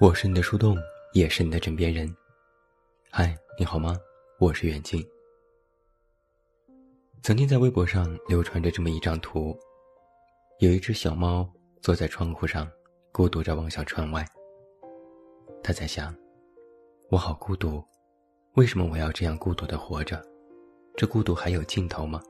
我是你的树洞，也是你的枕边人。嗨，你好吗？我是远近。曾经在微博上流传着这么一张图，有一只小猫坐在窗户上，孤独着望向窗外。它在想：我好孤独，为什么我要这样孤独的活着？这孤独还有尽头吗？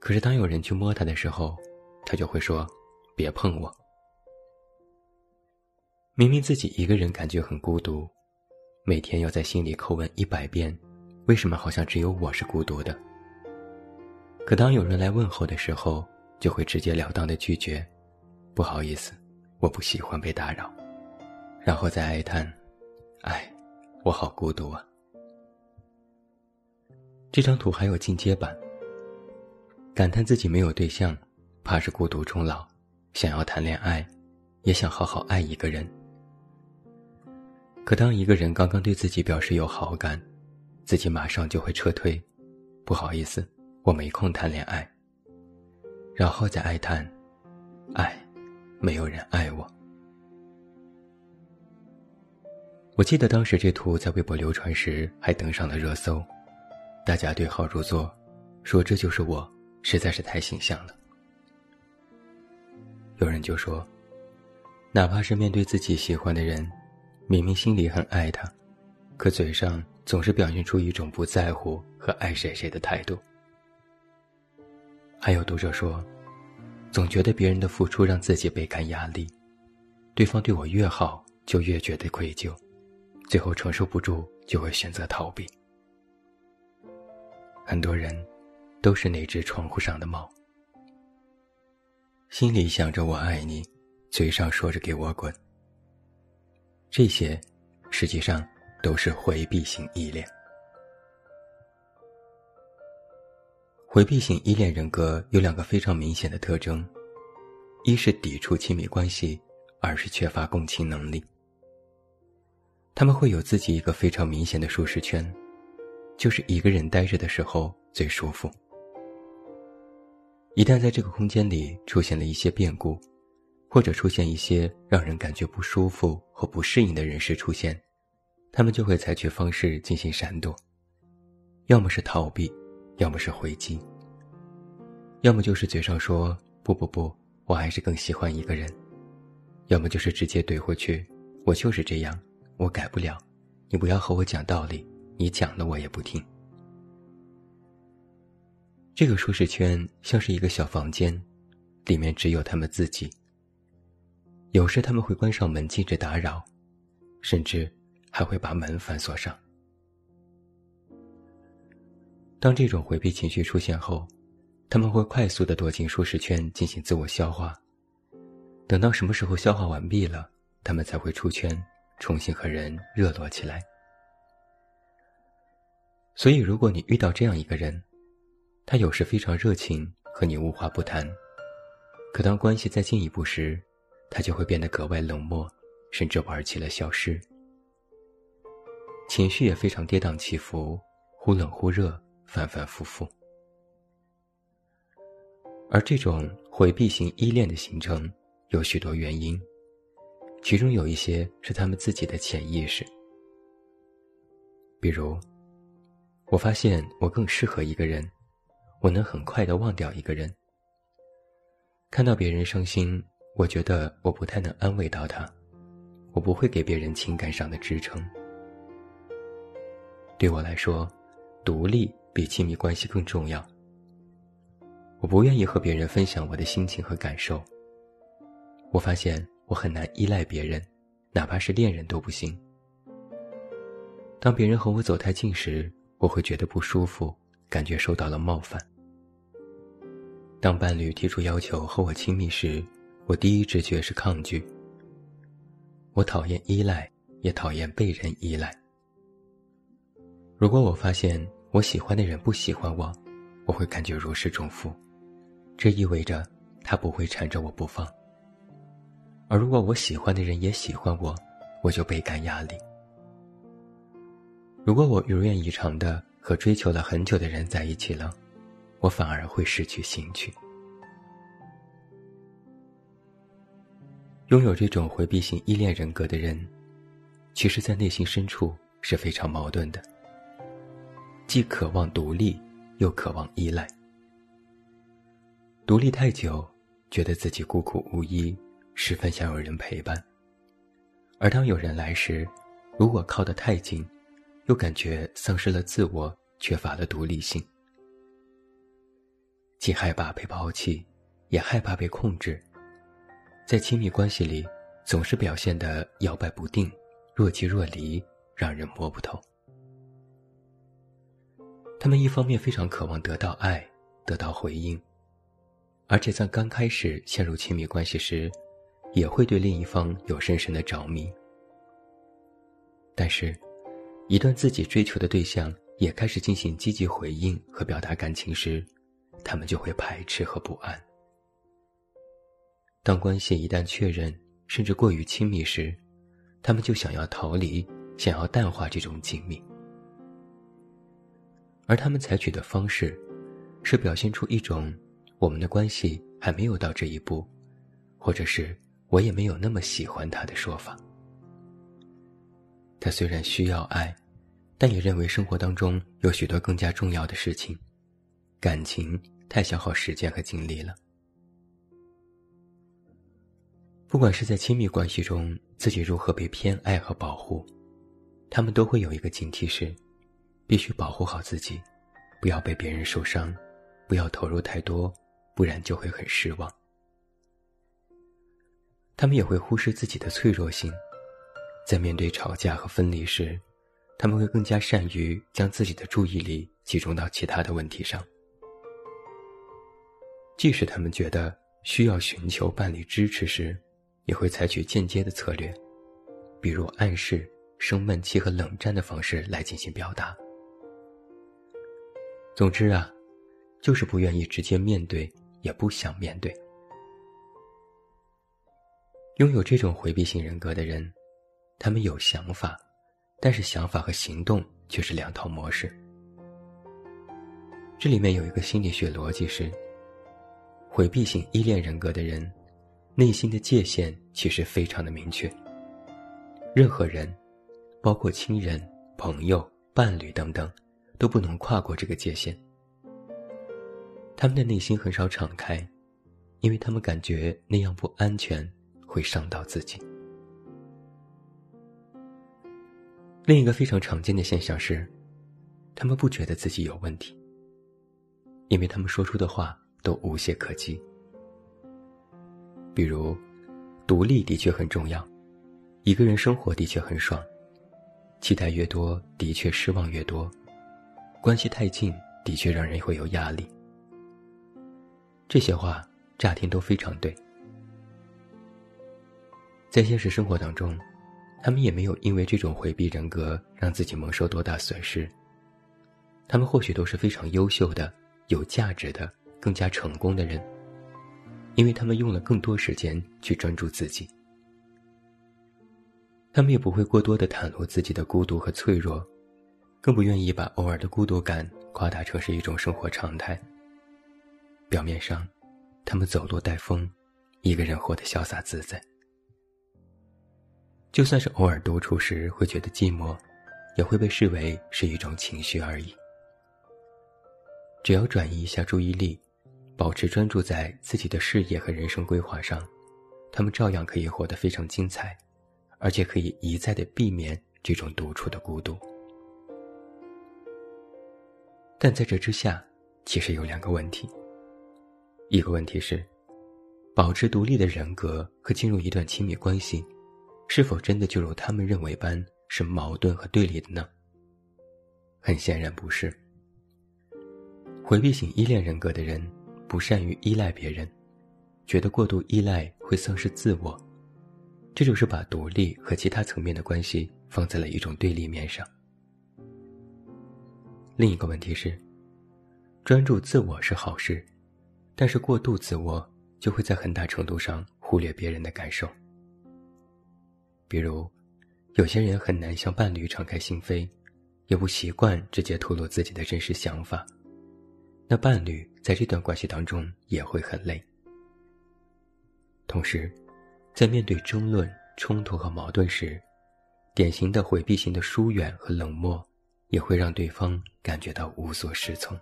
可是当有人去摸它的时候，它就会说：“别碰我。”明明自己一个人感觉很孤独，每天要在心里叩问一百遍，为什么好像只有我是孤独的？可当有人来问候的时候，就会直截了当的拒绝，不好意思，我不喜欢被打扰，然后再哀叹，唉，我好孤独啊。这张图还有进阶版，感叹自己没有对象，怕是孤独终老，想要谈恋爱，也想好好爱一个人。可当一个人刚刚对自己表示有好感，自己马上就会撤退，不好意思，我没空谈恋爱。然后再哀叹，爱，没有人爱我。我记得当时这图在微博流传时还登上了热搜，大家对号入座，说这就是我，实在是太形象了。有人就说，哪怕是面对自己喜欢的人。明明心里很爱他，可嘴上总是表现出一种不在乎和爱谁谁的态度。还有读者说，总觉得别人的付出让自己倍感压力，对方对我越好，就越觉得愧疚，最后承受不住就会选择逃避。很多人都是那只窗户上的猫，心里想着我爱你，嘴上说着给我滚。这些，实际上都是回避型依恋。回避型依恋人格有两个非常明显的特征：一是抵触亲密关系，二是缺乏共情能力。他们会有自己一个非常明显的舒适圈，就是一个人待着的时候最舒服。一旦在这个空间里出现了一些变故，或者出现一些让人感觉不舒服或不适应的人事出现，他们就会采取方式进行闪躲，要么是逃避，要么是回击，要么就是嘴上说不不不，我还是更喜欢一个人，要么就是直接怼回去，我就是这样，我改不了，你不要和我讲道理，你讲了我也不听。这个舒适圈像是一个小房间，里面只有他们自己。有时他们会关上门禁止打扰，甚至还会把门反锁上。当这种回避情绪出现后，他们会快速的躲进舒适圈进行自我消化。等到什么时候消化完毕了，他们才会出圈，重新和人热络起来。所以，如果你遇到这样一个人，他有时非常热情，和你无话不谈，可当关系再进一步时，他就会变得格外冷漠，甚至玩起了消失，情绪也非常跌宕起伏，忽冷忽热，反反复复。而这种回避型依恋的形成有许多原因，其中有一些是他们自己的潜意识。比如，我发现我更适合一个人，我能很快的忘掉一个人。看到别人伤心。我觉得我不太能安慰到他，我不会给别人情感上的支撑。对我来说，独立比亲密关系更重要。我不愿意和别人分享我的心情和感受。我发现我很难依赖别人，哪怕是恋人都不行。当别人和我走太近时，我会觉得不舒服，感觉受到了冒犯。当伴侣提出要求和我亲密时，我第一直觉是抗拒。我讨厌依赖，也讨厌被人依赖。如果我发现我喜欢的人不喜欢我，我会感觉如释重负，这意味着他不会缠着我不放。而如果我喜欢的人也喜欢我，我就倍感压力。如果我如愿以偿的和追求了很久的人在一起了，我反而会失去兴趣。拥有这种回避型依恋人格的人，其实，在内心深处是非常矛盾的，既渴望独立，又渴望依赖。独立太久，觉得自己孤苦无依，十分想有人陪伴；而当有人来时，如果靠得太近，又感觉丧失了自我，缺乏了独立性。既害怕被抛弃，也害怕被控制，在亲密关系里总是表现得摇摆不定、若即若离，让人摸不透。他们一方面非常渴望得到爱、得到回应，而且在刚开始陷入亲密关系时，也会对另一方有深深的着迷。但是，一旦自己追求的对象也开始进行积极回应和表达感情时，他们就会排斥和不安。当关系一旦确认，甚至过于亲密时，他们就想要逃离，想要淡化这种紧密。而他们采取的方式，是表现出一种我们的关系还没有到这一步，或者是我也没有那么喜欢他的说法。他虽然需要爱，但也认为生活当中有许多更加重要的事情，感情。太消耗时间和精力了。不管是在亲密关系中，自己如何被偏爱和保护，他们都会有一个警惕：是必须保护好自己，不要被别人受伤，不要投入太多，不然就会很失望。他们也会忽视自己的脆弱性，在面对吵架和分离时，他们会更加善于将自己的注意力集中到其他的问题上。即使他们觉得需要寻求伴侣支持时，也会采取间接的策略，比如暗示、生闷气和冷战的方式来进行表达。总之啊，就是不愿意直接面对，也不想面对。拥有这种回避型人格的人，他们有想法，但是想法和行动却是两套模式。这里面有一个心理学逻辑是。回避型依恋人格的人，内心的界限其实非常的明确。任何人，包括亲人、朋友、伴侣等等，都不能跨过这个界限。他们的内心很少敞开，因为他们感觉那样不安全，会伤到自己。另一个非常常见的现象是，他们不觉得自己有问题，因为他们说出的话。都无懈可击。比如，独立的确很重要，一个人生活的确很爽，期待越多，的确失望越多，关系太近，的确让人会有压力。这些话乍听都非常对，在现实生活当中，他们也没有因为这种回避人格让自己蒙受多大损失。他们或许都是非常优秀的、有价值的。更加成功的人，因为他们用了更多时间去专注自己，他们也不会过多的袒露自己的孤独和脆弱，更不愿意把偶尔的孤独感夸大成是一种生活常态。表面上，他们走路带风，一个人活得潇洒自在。就算是偶尔独处时会觉得寂寞，也会被视为是一种情绪而已。只要转移一下注意力。保持专注在自己的事业和人生规划上，他们照样可以活得非常精彩，而且可以一再的避免这种独处的孤独。但在这之下，其实有两个问题。一个问题是，保持独立的人格和进入一段亲密关系，是否真的就如他们认为般是矛盾和对立的呢？很显然不是。回避型依恋人格的人。不善于依赖别人，觉得过度依赖会丧失自我，这就是把独立和其他层面的关系放在了一种对立面上。另一个问题是，专注自我是好事，但是过度自我就会在很大程度上忽略别人的感受。比如，有些人很难向伴侣敞开心扉，也不习惯直接吐露自己的真实想法。那伴侣在这段关系当中也会很累。同时，在面对争论、冲突和矛盾时，典型的回避型的疏远和冷漠，也会让对方感觉到无所适从。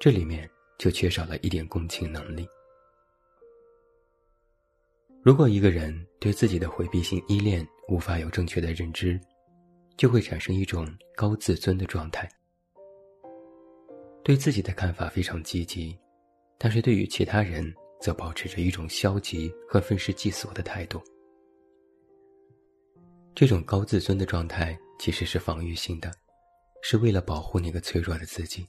这里面就缺少了一点共情能力。如果一个人对自己的回避性依恋无法有正确的认知，就会产生一种高自尊的状态，对自己的看法非常积极，但是对于其他人则保持着一种消极和愤世嫉俗的态度。这种高自尊的状态其实是防御性的，是为了保护那个脆弱的自己，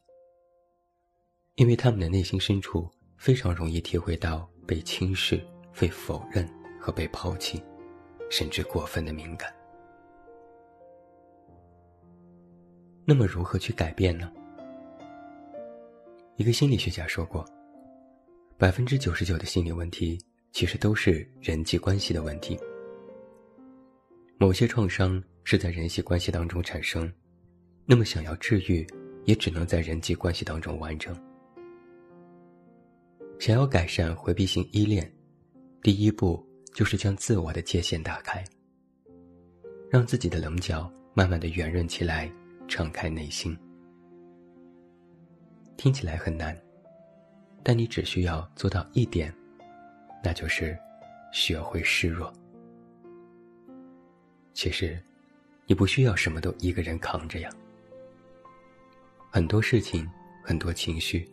因为他们的内心深处非常容易体会到被轻视、被否认和被抛弃，甚至过分的敏感。那么如何去改变呢？一个心理学家说过，百分之九十九的心理问题其实都是人际关系的问题。某些创伤是在人际关系当中产生，那么想要治愈，也只能在人际关系当中完成。想要改善回避性依恋，第一步就是将自我的界限打开，让自己的棱角慢慢的圆润起来。敞开内心，听起来很难，但你只需要做到一点，那就是学会示弱。其实，你不需要什么都一个人扛着呀。很多事情，很多情绪，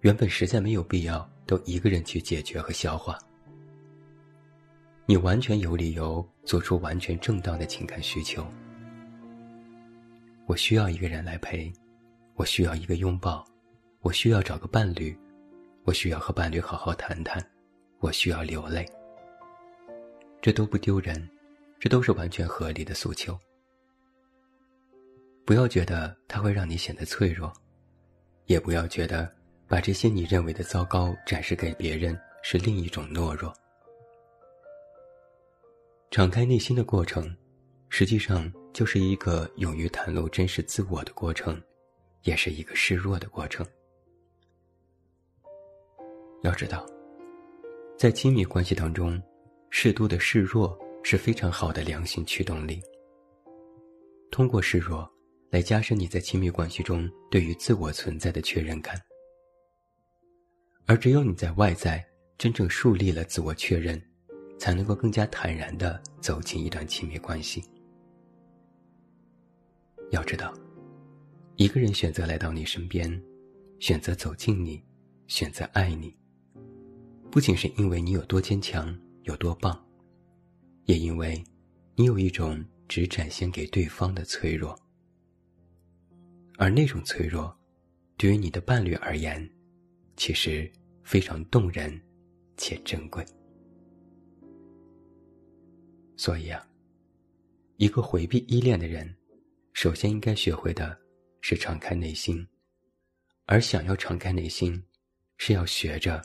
原本实在没有必要都一个人去解决和消化。你完全有理由做出完全正当的情感需求。我需要一个人来陪，我需要一个拥抱，我需要找个伴侣，我需要和伴侣好好谈谈，我需要流泪。这都不丢人，这都是完全合理的诉求。不要觉得它会让你显得脆弱，也不要觉得把这些你认为的糟糕展示给别人是另一种懦弱。敞开内心的过程，实际上。就是一个勇于袒露真实自我的过程，也是一个示弱的过程。要知道，在亲密关系当中，适度的示弱是非常好的良性驱动力。通过示弱，来加深你在亲密关系中对于自我存在的确认感。而只有你在外在真正树立了自我确认，才能够更加坦然的走进一段亲密关系。要知道，一个人选择来到你身边，选择走近你，选择爱你，不仅是因为你有多坚强、有多棒，也因为你有一种只展现给对方的脆弱，而那种脆弱，对于你的伴侣而言，其实非常动人且珍贵。所以啊，一个回避依恋的人。首先应该学会的是敞开内心，而想要敞开内心，是要学着